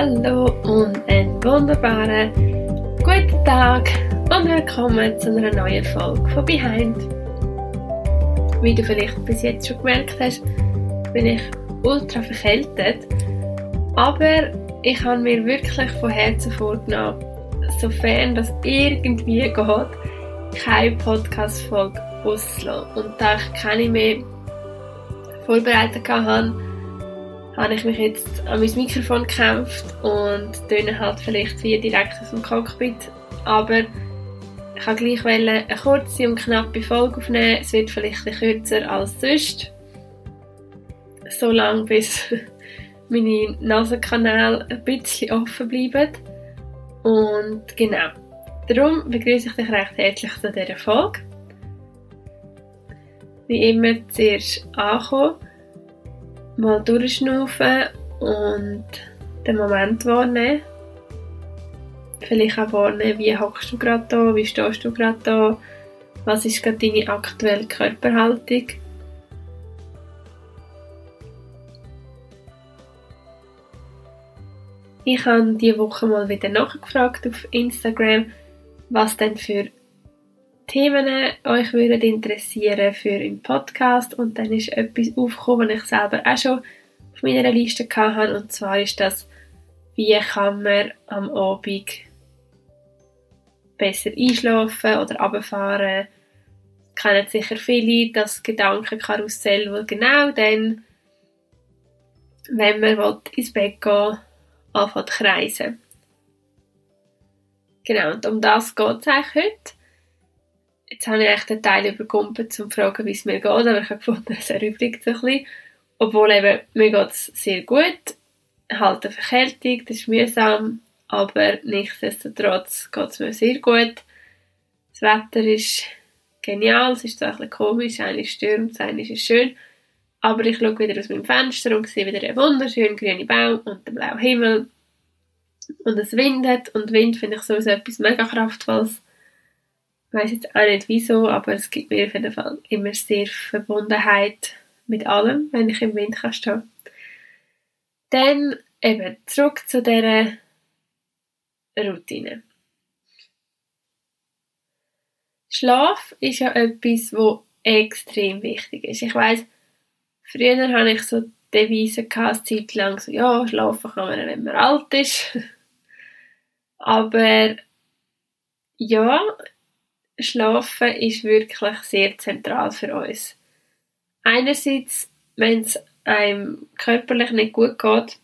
Hallo und einen wunderbaren guten Tag und willkommen zu einer neuen Folge von Behind. Wie du vielleicht bis jetzt schon gemerkt hast, bin ich ultra verkältet, aber ich habe mir wirklich von Herzen vorgenommen, sofern das irgendwie geht, keine Podcast-Folge auszulassen. Und da ich keine mehr vorbereitet hatte, habe ich mich jetzt an mein Mikrofon gekämpft und töne halt vielleicht wie direkt aus dem Cockpit. Aber ich kann gleich eine kurze und knappe Folge aufnehmen. Es wird vielleicht ein kürzer als sonst. So lange, bis meine Nasenkanäle ein bisschen offen bleiben. Und genau, darum begrüße ich dich recht herzlich zu dieser Folge. Wie immer zuerst ankommen mal durchschnaufen und den Moment wahrnehmen. Vielleicht auch wahrnehmen, wie hockst du gerade da, wie stehst du gerade da, was ist gerade deine aktuelle Körperhaltung. Ich habe diese Woche mal wieder nachgefragt auf Instagram, was denn für Themen euch würden interessieren für im Podcast und dann ist etwas aufgekommen, was ich selber auch schon auf meiner Liste hatte und zwar ist das, wie kann man am Abend besser einschlafen oder runterfahren. Kennen sicher viele das Gedankenkarussell, wo genau dann, wenn man ins Bett gehen anfängt zu kreisen. Genau, und um das geht es eigentlich heute jetzt habe ich echt den Teil überkumpelt, um zu fragen, wie es mir geht, aber ich habe gefunden, es erübrigt so ein bisschen. Obwohl eben, mir geht es sehr gut, halt eine Verkältung, das ist mühsam, aber nichtsdestotrotz geht es mir sehr gut. Das Wetter ist genial, es ist zwar ein bisschen komisch, eigentlich stürmt es, eigentlich ist schön, aber ich schaue wieder aus meinem Fenster und sehe wieder einen wunderschönen grünen Baum und den blauen Himmel und es windet und Wind finde ich sowieso etwas mega kraftvolles weiß jetzt auch nicht wieso, aber es gibt mir auf jeden Fall immer sehr Verbundenheit mit allem, wenn ich im Wind kann. Dann eben zurück zu dieser Routine. Schlaf ist ja etwas, wo extrem wichtig ist. Ich weiß, früher hatte ich so Devise gehabt, Zeit lang so, ja, schlafen kann man, wenn man alt ist. Aber ja, Schlafen ist wirklich sehr zentral für uns. Einerseits, wenn es einem körperlich nicht gut geht,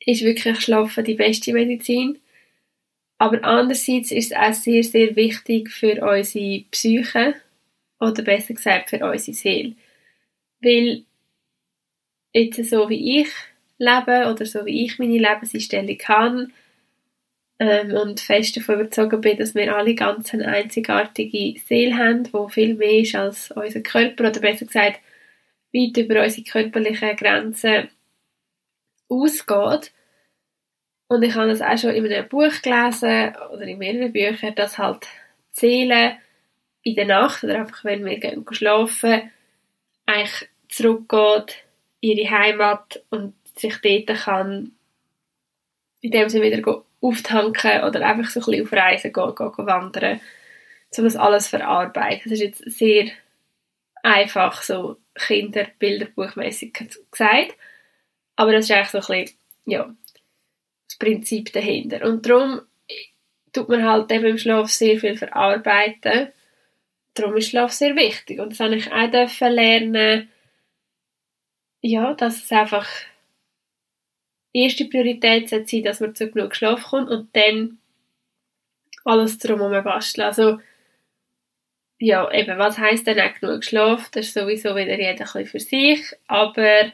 ist wirklich Schlafen die beste Medizin. Aber andererseits ist es auch sehr, sehr wichtig für unsere Psyche oder besser gesagt für unsere Seele. Weil jetzt so wie ich lebe oder so wie ich meine Lebenseinstellung habe, ähm, und fest davon überzeugt bin, dass wir alle ganz eine einzigartige Seele haben, die viel mehr ist als unser Körper oder besser gesagt weit über unsere körperlichen Grenzen ausgeht. Und ich habe das auch schon in einem Buch gelesen oder in mehreren Büchern, dass halt die Seele in der Nacht oder einfach wenn wir gehen schlafen, eigentlich zurückgeht in ihre Heimat und sich dort kann in dem Sinne wieder auftanken oder einfach so ein bisschen auf Reisen gehen, gehen, gehen wandern, um das alles verarbeiten. Das ist jetzt sehr einfach so Kinderbilderbuchmäßig gesagt, aber das ist eigentlich so ein bisschen, ja, das Prinzip dahinter. Und darum tut man halt eben im Schlaf sehr viel verarbeiten. Darum ist Schlaf sehr wichtig. Und das habe ich auch lernen, ja, dass es einfach erste Priorität sollte sein, dass man zu genug Schlaf kommt und dann alles drumherum basteln. Also, ja, eben, was heisst denn auch genug Schlaf? Das ist sowieso wieder jeder ein bisschen für sich, aber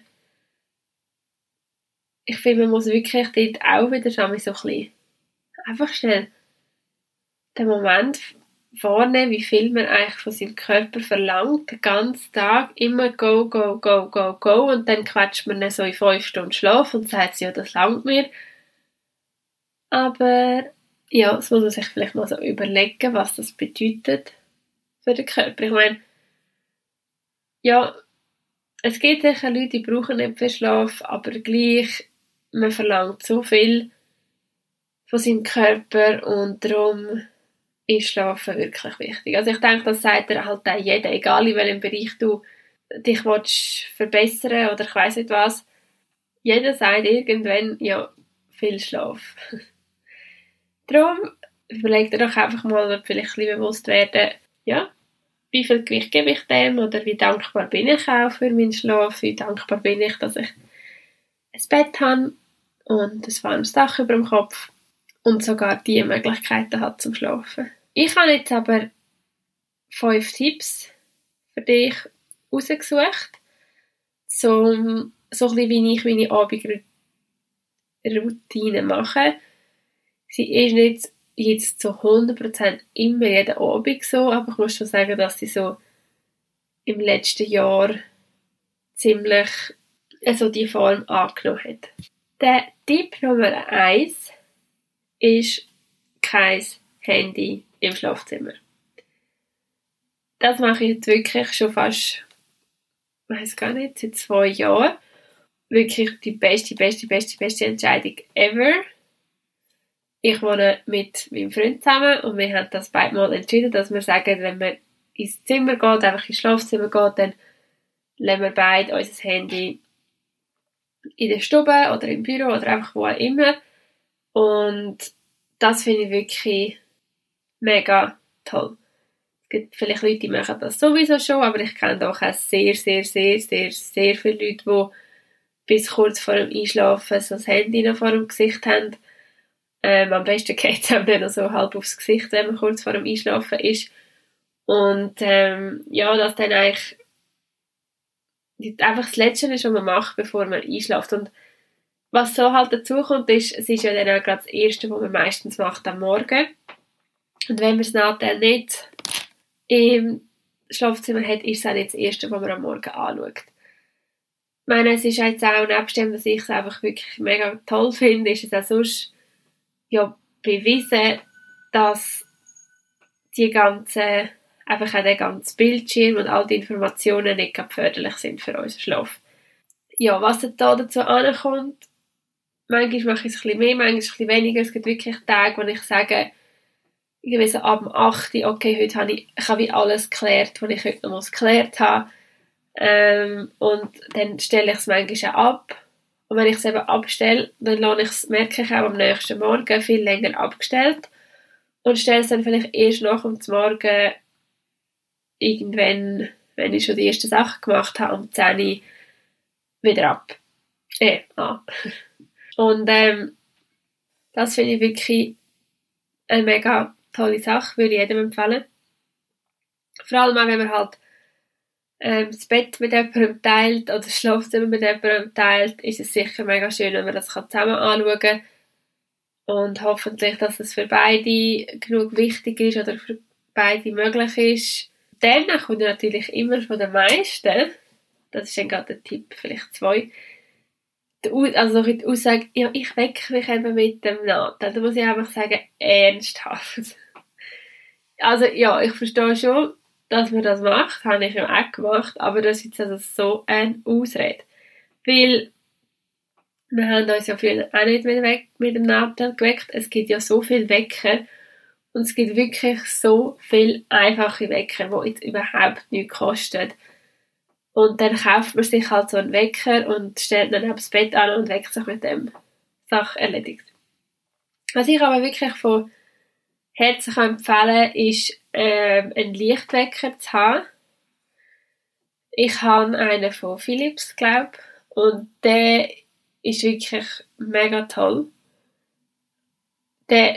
ich finde, man muss wirklich dort auch wieder so ein bisschen einfach schnell den Moment wahrnehmen, wie viel man eigentlich von seinem Körper verlangt, den ganzen Tag immer go, go, go, go, go und dann quetscht man so in fünf Stunden Schlaf und sagt, ja, das langt mir. Aber ja, das muss man sich vielleicht mal so überlegen, was das bedeutet für den Körper. Ich meine, ja, es gibt sicher Leute, die brauchen nicht viel Schlaf, aber gleich man verlangt so viel von seinem Körper und darum ist Schlafen wirklich wichtig. Also ich denke, das sagt er halt auch jeder, egal in welchem Bereich du dich willst verbessern oder ich weiß nicht was. Jeder sagt irgendwann, ja, viel Schlaf. darum überleg dir doch einfach mal, oder vielleicht ein bewusst werden, ja, wie viel Gewicht gebe ich dem oder wie dankbar bin ich auch für meinen Schlaf, wie dankbar bin ich, dass ich ein Bett habe und ein warmes Dach über dem Kopf und sogar die Möglichkeiten hat zum Schlafen. Ich habe jetzt aber fünf Tipps für dich rausgesucht, zum, so ein wie ich meine Abendroutine mache. Sie ist nicht jetzt zu 100% immer jeden Abend so, aber ich muss schon sagen, dass sie so im letzten Jahr ziemlich also die Form angenommen hat. Der Tipp Nummer 1 ist kein Handy im Schlafzimmer. Das mache ich jetzt wirklich schon fast, ich weiß gar nicht, seit zwei Jahren. Wirklich die beste, beste, beste, beste Entscheidung ever ich wohne mit meinem Freund zusammen und wir haben das beide mal entschieden, dass wir sagen, wenn man ins Zimmer geht, einfach ins Schlafzimmer geht, dann lassen wir beide unser Handy in der Stube oder im Büro oder einfach wo auch immer. Und das finde ich wirklich mega toll. Es gibt vielleicht Leute, die machen das sowieso schon, aber ich kenne auch sehr, sehr, sehr, sehr, sehr viele Leute, die bis kurz vor dem Einschlafen so das Handy noch vor dem Gesicht haben ähm, am besten geht es einem dann so halb aufs Gesicht, wenn man kurz vor dem Einschlafen ist. Und ähm, ja, dass dann eigentlich einfach das Letzte ist, was man macht, bevor man einschläft. Und was so halt dazu kommt, ist, es ist ja dann auch gerade das Erste, was man meistens macht am Morgen. Und wenn man es nachher nicht im Schlafzimmer hat, ist es auch nicht das Erste, was man am Morgen anschaut. Ich meine, es ist jetzt auch, nebst dem, dass ich es einfach wirklich mega toll finde, ist es auch sonst ja bewiesen, dass die ganzen, einfach auch der ganze Bildschirm und all die Informationen nicht förderlich sind für unseren Schlaf. Ja, was da dazu ankommt, manchmal mache ich es ein mehr, manchmal ein bisschen weniger. Es gibt wirklich Tage, wo ich sage, irgendwie so ab dem 8. okay, heute habe ich, habe wie alles geklärt, was ich heute noch geklärt habe. Ähm, und dann stelle ich es manchmal auch ab und wenn ich es eben abstelle, dann lasse ich es, merke ich auch am nächsten Morgen viel länger abgestellt und stelle es dann vielleicht erst nach dem Morgen irgendwann, wenn ich schon die ersten Sachen gemacht habe, um 10 Uhr wieder ab. Äh, an. Und ähm, das finde ich wirklich eine mega tolle Sache, würde ich jedem empfehlen. Vor allem auch, wenn man halt ähm, das Bett mit jemandem teilt oder das Schlafzimmer mit jemandem teilt, ist es sicher mega schön, wenn man das zusammen anschauen kann. Und hoffentlich, dass es für beide genug wichtig ist oder für beide möglich ist. Dann kommt natürlich immer von den meisten, das ist dann gerade der Tipp, vielleicht zwei, also die Aussage, ja, ich wecke mich eben mit dem Nadel. Da muss ich einfach sagen, ernsthaft. Also ja, ich verstehe schon, dass man das macht, habe ich ja auch gemacht, aber das ist jetzt also so eine Ausrede. Weil wir haben uns ja früher auch nicht mit, weg, mit dem Nadel geweckt. Es gibt ja so viele Wecker und es gibt wirklich so viele einfache Wecker, die jetzt überhaupt nichts kosten. Und dann kauft man sich halt so einen Wecker und stellt dann aufs Bett an und weckt sich mit dem Sache erledigt. Was ich aber wirklich von Herzen empfehlen ist, ähm, einen Lichtwecker zu haben. Ich habe einen von Philips, glaube und der ist wirklich mega toll. Den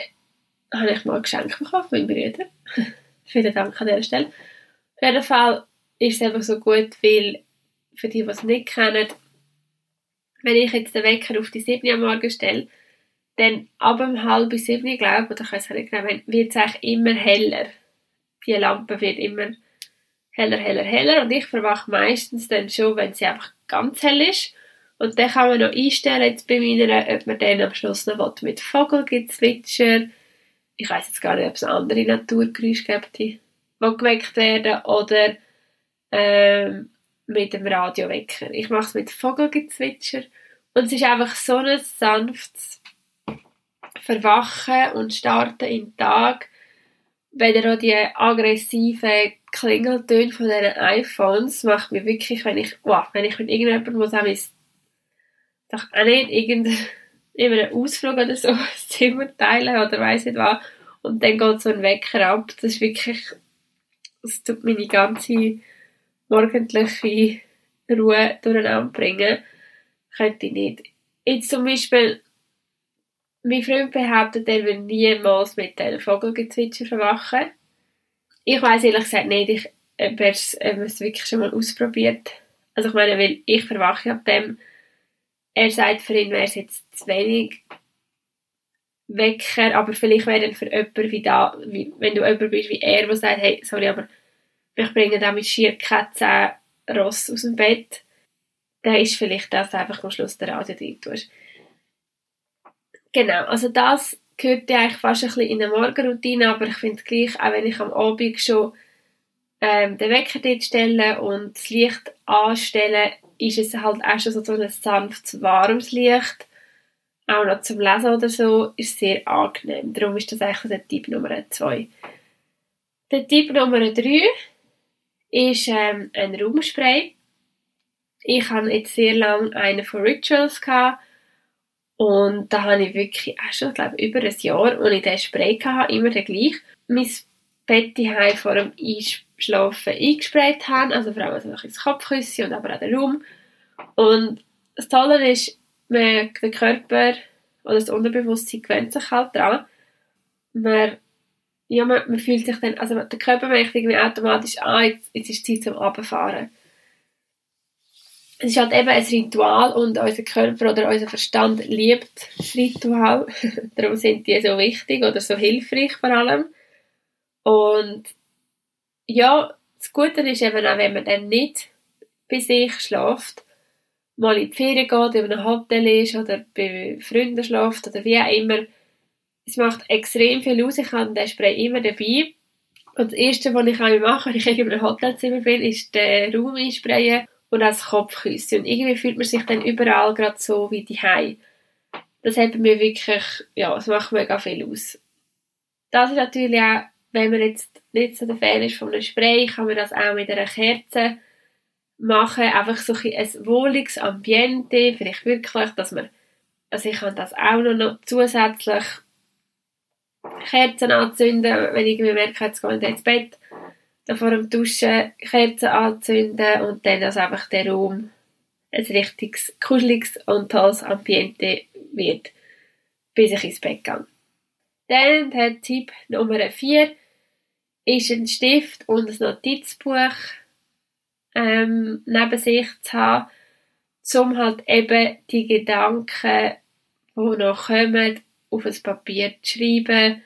habe ich mal geschenkt bekommen von meinem Bruder. Vielen Dank an dieser Stelle. Auf jeden Fall ist es einfach so gut, weil für die, die es nicht kennen, wenn ich jetzt den Wecker auf die 7 Uhr morgen stelle, dann ab um halb sieben, glaube oder ich weiß nicht genau, wird es eigentlich immer heller die Lampe wird immer heller, heller, heller und ich verwache meistens dann schon, wenn sie einfach ganz hell ist. Und dann kann man noch einstellen, jetzt bei meiner, ob man dann am Schluss noch mit Vogelgezwitscher, ich weiß jetzt gar nicht, ob es andere Naturgeräusche gibt, die geweckt werden, oder ähm, mit dem Radiowecker. Ich mache es mit Vogelgezwitscher Und es ist einfach so ein sanftes Verwachen und Starten in den Tag. Weder auch die aggressiven Klingeltöne von diesen iPhones macht mir wirklich, wenn ich, wow, wenn ich mit irgendjemandem muss, auch doch auch nicht irgendeinen einen Ausflug oder so das Zimmer teilen oder weiss nicht was und dann geht so ein Wecker ab. Das ist wirklich, das tut meine ganze morgendliche Ruhe durcheinander bringen. Könnte ich nicht. Jetzt zum Beispiel, mein Freund behauptet, er will niemals mit einem Vogelgezwitscher verwachen. Ich weiß ehrlich gesagt nicht, ich, ob er es wirklich schon mal ausprobiert. Also ich meine, weil ich verwache ab dem, er sagt, für ihn wäre es jetzt zu wenig Wecker, aber vielleicht wäre dann für jemanden wie da, wie, wenn du jemand bist wie er, der sagt, hey, sorry, aber ich bringe da mit schier keine Ross aus dem Bett, dann ist vielleicht das einfach am Schluss der Radio drin tust. Genau, also das gehört ja eigentlich fast ein bisschen in eine Morgenroutine, aber ich finde gleich, auch wenn ich am Abend schon ähm, den Wecker dort stelle und das Licht anstelle, ist es halt auch schon so ein sanftes, warmes Licht. Auch noch zum Lesen oder so ist sehr angenehm. Darum ist das eigentlich der Tipp Nummer 2. Der Tipp Nummer 3 ist ähm, ein Raumspray. Ich habe jetzt sehr lange einen von Rituals gehabt. Und da habe ich wirklich auch schon, glaube über ein Jahr, als ich diesen Spray hatte, immer den gleich. Mein Bett vor dem Einschlafen eingesprayt habe, also vor allem also das Kopfkissen und aber auch den Raum. Und das Tolle ist, man, der Körper oder das Unterbewusstsein gewöhnt sich halt daran. Man, ja, man, man fühlt sich dann, also der Körper merkt irgendwie automatisch, ah, jetzt, jetzt ist Zeit zum Abfahren. Es ist halt eben ein Ritual und unser Körper oder unser Verstand liebt das Ritual. Darum sind die so wichtig oder so hilfreich vor allem. Und ja, das Gute ist eben auch, wenn man dann nicht bei sich schläft, mal in die Ferien geht, in einem Hotel ist oder bei Freunden schläft oder wie auch immer. Es macht extrem viel aus. Ich habe den Spray immer dabei. Und das Erste, was ich mache, wenn ich in einem Hotelzimmer bin, ist den Raum einsprayen und das Kopfküssen. Und irgendwie fühlt man sich dann überall gerade so wie die. Das hat mir wirklich, ja, das macht mega viel aus. Das ist natürlich auch, wenn man jetzt nicht so der Fan ist von einem Spray, kann man das auch mit einer Kerze machen, einfach so ein wohliges Ambiente, vielleicht wirklich, dass man, also ich kann das auch noch zusätzlich Kerzen anzünden, wenn ich merke, jetzt gehe ich ins Bett, dann vor dem Duschen Kerzen anzünden und dann, dass einfach der Raum ein richtiges, kuscheliges und tolles Ambiente wird, bis ich ins Bett gehe. Dann der Tipp Nummer 4 ist ein Stift und ein Notizbuch ähm, neben sich zu haben, um halt eben die Gedanken, die noch kommen, auf ein Papier zu schreiben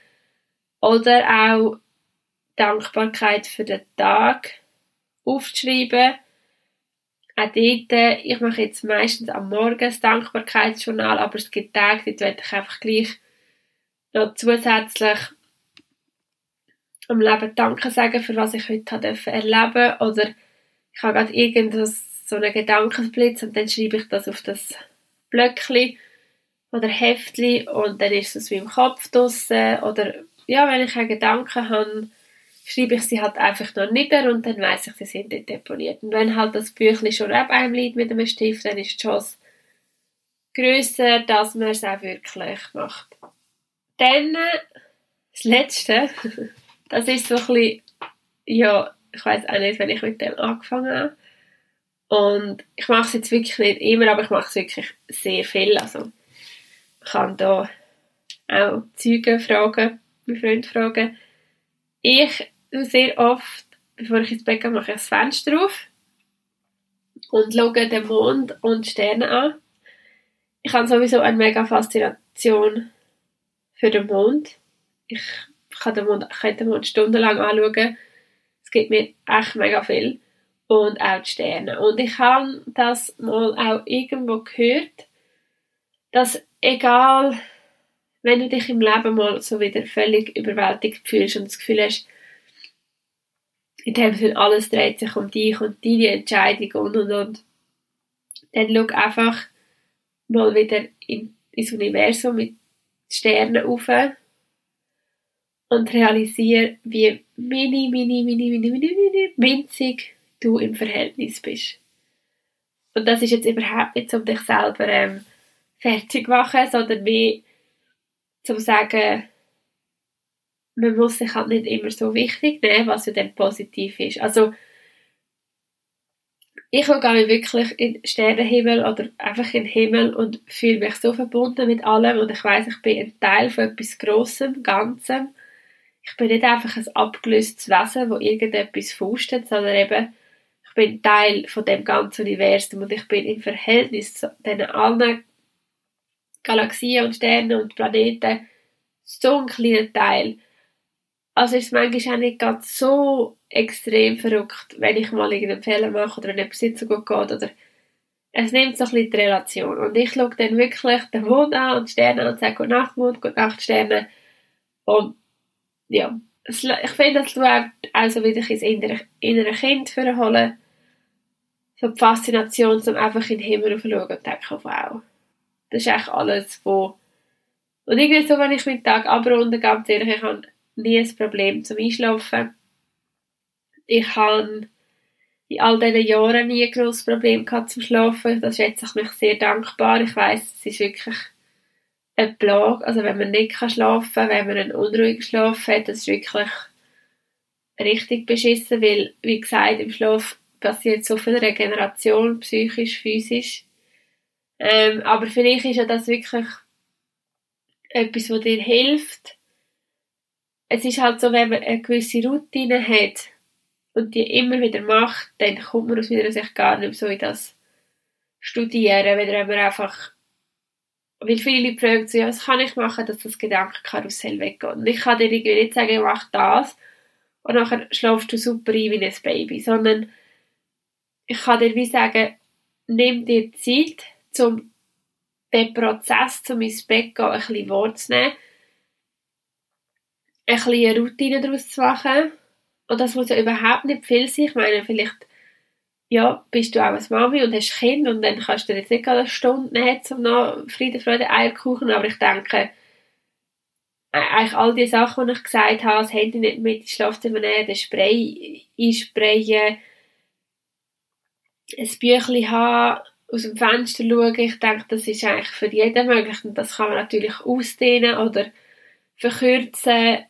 oder auch Dankbarkeit für den Tag aufzuschreiben. Auch dort, ich mache jetzt meistens am Morgen das Dankbarkeitsjournal, aber es gibt Tage, dort werde ich einfach gleich noch zusätzlich am Leben Danke sagen, für was ich heute erleben durfte. Oder ich habe gerade irgendwas, so einen Gedankenblitz und dann schreibe ich das auf das Blöckchen oder Heftchen und dann ist es wie im Kopf draussen oder ja, wenn ich einen Gedanken habe, schreibe ich sie halt einfach noch nieder und dann weiß ich, sie sind dort deponiert. Und wenn halt das Büchlein schon ab einem liegt mit einem Stift, dann ist die Chance grösser, dass man es auch wirklich macht. Dann das Letzte, das ist so ein bisschen, ja, ich weiß auch nicht, wenn ich mit dem angefangen habe. Und ich mache es jetzt wirklich nicht immer, aber ich mache es wirklich sehr viel. Also kann da auch Zeugen fragen, meine Freunde fragen. Ich sehr oft, bevor ich ins Bett gehe, mache ich das Fenster auf und schaue den Mond und Sterne an. Ich habe sowieso eine mega Faszination für den Mond. Ich kann den Mond, kann den Mond stundenlang anschauen es gibt mir echt mega viel. Und auch die Sterne. Und ich habe das mal auch irgendwo gehört, dass egal, wenn du dich im Leben mal so wieder völlig überwältigt fühlst und das Gefühl hast, in dem Sinne alles dreht sich um dich und deine Entscheidung und und und, dann schau einfach mal wieder in, ins Universum mit Sternen rauf und realisiere, wie mini, mini, mini, mini, mini, mini, winzig du im Verhältnis bist. Und das ist jetzt überhaupt nicht, um dich selber ähm, fertig machen, sondern wie zum sagen, man muss sich halt nicht immer so wichtig nehmen, was ja dann positiv ist. Also, ich gehe wirklich in den Sternenhimmel oder einfach in den Himmel und fühle mich so verbunden mit allem und ich weiß, ich bin ein Teil von etwas Grossem, Ganzem. Ich bin nicht einfach ein abgelöstes Wesen, wo irgendetwas fustet, sondern eben, ich bin Teil von dem ganzen Universum und ich bin im Verhältnis zu diesen allen Galaxien und Sternen und Planeten so ein kleiner Teil. Also ist es manchmal auch nicht ganz so extrem verrückt, wenn ich mal irgendeinen Fehler mache oder wenn etwas nicht so gut geht oder es nimmt so ein bisschen die Relation. Und ich schaue dann wirklich den Mond an und Sterne an und sage Gute Nacht Mond, Gute Nacht Sterne. Und ja, ich finde, das tut auch so wieder ins innere, innere Kind vorholen. So die Faszination, um einfach in den Himmel zu schauen und denken, wow, das ist eigentlich alles, wo und irgendwie so, wenn ich meinen Tag abrunde, ganz ehrlich, ich habe nie ein Problem zum Einschlafen. Ich habe in all diesen Jahren nie ein grosses Problem gehabt zum Schlafen. Das schätze ich mich sehr dankbar. Ich weiß, es ist wirklich eine Plage. Also wenn man nicht schlafen kann, wenn man einen unruhigen Schlaf hat, das ist wirklich richtig beschissen, weil, wie gesagt, im Schlaf passiert so viel Regeneration, psychisch, physisch. Ähm, aber vielleicht ist ja das wirklich etwas, was dir hilft. Es ist halt so, wenn man eine gewisse Routine hat und die immer wieder macht, dann kommt man aus meiner Sicht gar nicht so in das Studieren, wenn man einfach weil viele fragen so, ja, was kann ich machen, dass das Gedankenkarussell weggeht? Und ich kann dir irgendwie nicht sagen, mach das und nachher schlafst du super ein wie ein Baby, sondern ich kann dir wie sagen, nimm dir Zeit, um den Prozess, um ins Bett gehen, ein bisschen wahrzunehmen, ein bisschen eine Routine daraus zu machen. Und das muss ja überhaupt nicht viel sein. Ich meine, vielleicht ja, bist du auch als Mami und hast Kind und dann kannst du dir jetzt nicht eine Stunde nehmen, um noch Friede, Freude, Eierkuchen, aber ich denke, eigentlich all die Sachen, die ich gesagt habe, das Handy nicht mit ins Schlafzimmer nehmen, den Spray einsprayen, ein Büchlein haben, aus dem Fenster schauen, ich denke, das ist eigentlich für jeden möglich. Und das kann man natürlich ausdehnen oder verkürzen,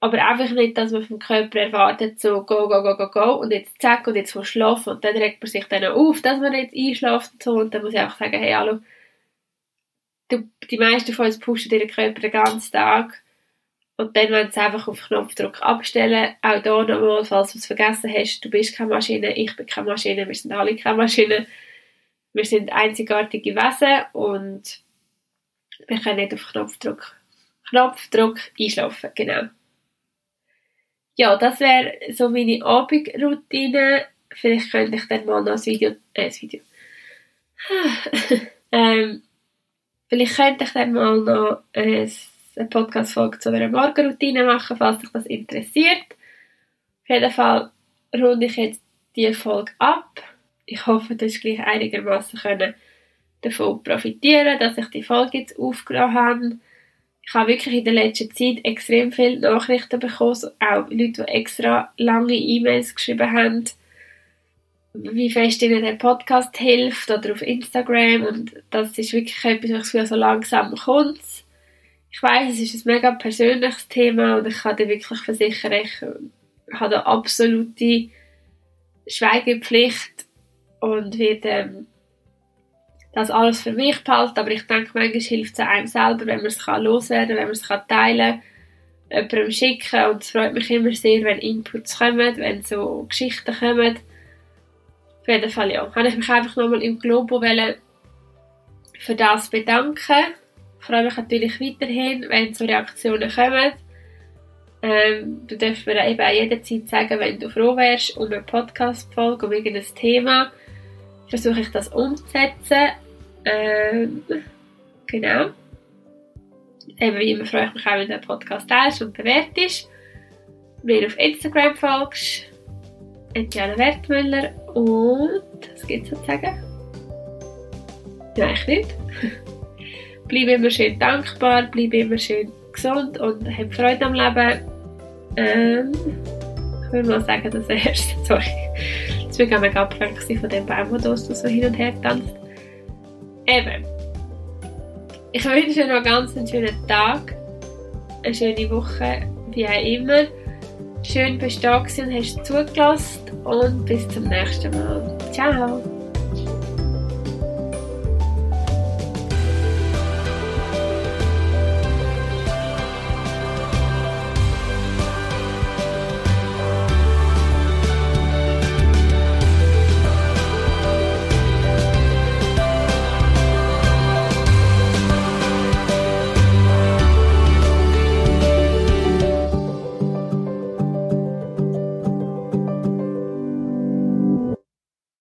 aber einfach nicht, dass man vom Körper erwartet, so go, go, go, go, go. Und jetzt zack und jetzt muss schlafen. Und dann regt man sich dann auf, dass man jetzt einschläft und so. Und dann muss ich auch sagen, hey, hallo, du, die meisten von uns pushen ihren Körper den ganzen Tag. Und dann wenn sie einfach auf Knopfdruck abstellen, auch da nochmal, falls du es vergessen hast, du bist keine Maschine, ich bin keine Maschine, wir sind alle keine Maschine, wir sind einzigartige Wesen und wir können nicht auf Knopfdruck, Knopfdruck einschlafen, genau. Ja, das wäre so meine Abendroutine. Vielleicht könnte ich dann mal noch ein Video, äh, ein Video. ähm, vielleicht könnte ich dann mal noch eine Podcast-Folge zu einer Morgenroutine machen, falls dich das interessiert. Auf jeden Fall runde ich jetzt diese Folge ab ich hoffe, du hast gleich einigermaßen können davon profitieren, dass ich die Folge jetzt aufgenommen habe. Ich habe wirklich in der letzten Zeit extrem viele Nachrichten bekommen, auch Leute, die extra lange E-Mails geschrieben haben, wie fest ihnen der Podcast hilft oder auf Instagram und das ist wirklich etwas, was so langsam kommt. Ich weiß, es ist ein mega persönliches Thema und ich kann dir wirklich versichern, ich habe eine absolute Schweigepflicht und wird ähm, das alles für mich behalten. Aber ich denke, manchmal hilft es einem selber, wenn man es kann loswerden wenn man es kann teilen kann, jemandem schicken. Und es freut mich immer sehr, wenn Inputs kommen, wenn so Geschichten kommen. Auf jeden Fall, ja. Habe ich mich einfach nochmal im Globo für das bedanken. Ich freue mich natürlich weiterhin, wenn so Reaktionen kommen. Ähm, du darfst mir eben auch jederzeit sagen, wenn du froh wärst um eine Podcast-Folge, um irgendein Thema versuche ich das umzusetzen. Ähm, genau. Eben wie immer freue ich mich auch, wenn du den Podcast teilst und bewertest. Mir auf Instagram folgst. Etienne Wertmüller und was gibt es zu sagen? Nein, ich nicht. bleib immer schön dankbar, bleib immer schön gesund und hab Freude am Leben. Ähm, ich würde mal sagen, das erste. Sorry. Bin ich mega abgelenkt von dem Baum, der so hin und her tanzt. Eben. Ich wünsche dir noch ganz einen schönen Tag, eine schöne Woche, wie auch immer. Schön bist du da und hast zugelassen und bis zum nächsten Mal. Ciao!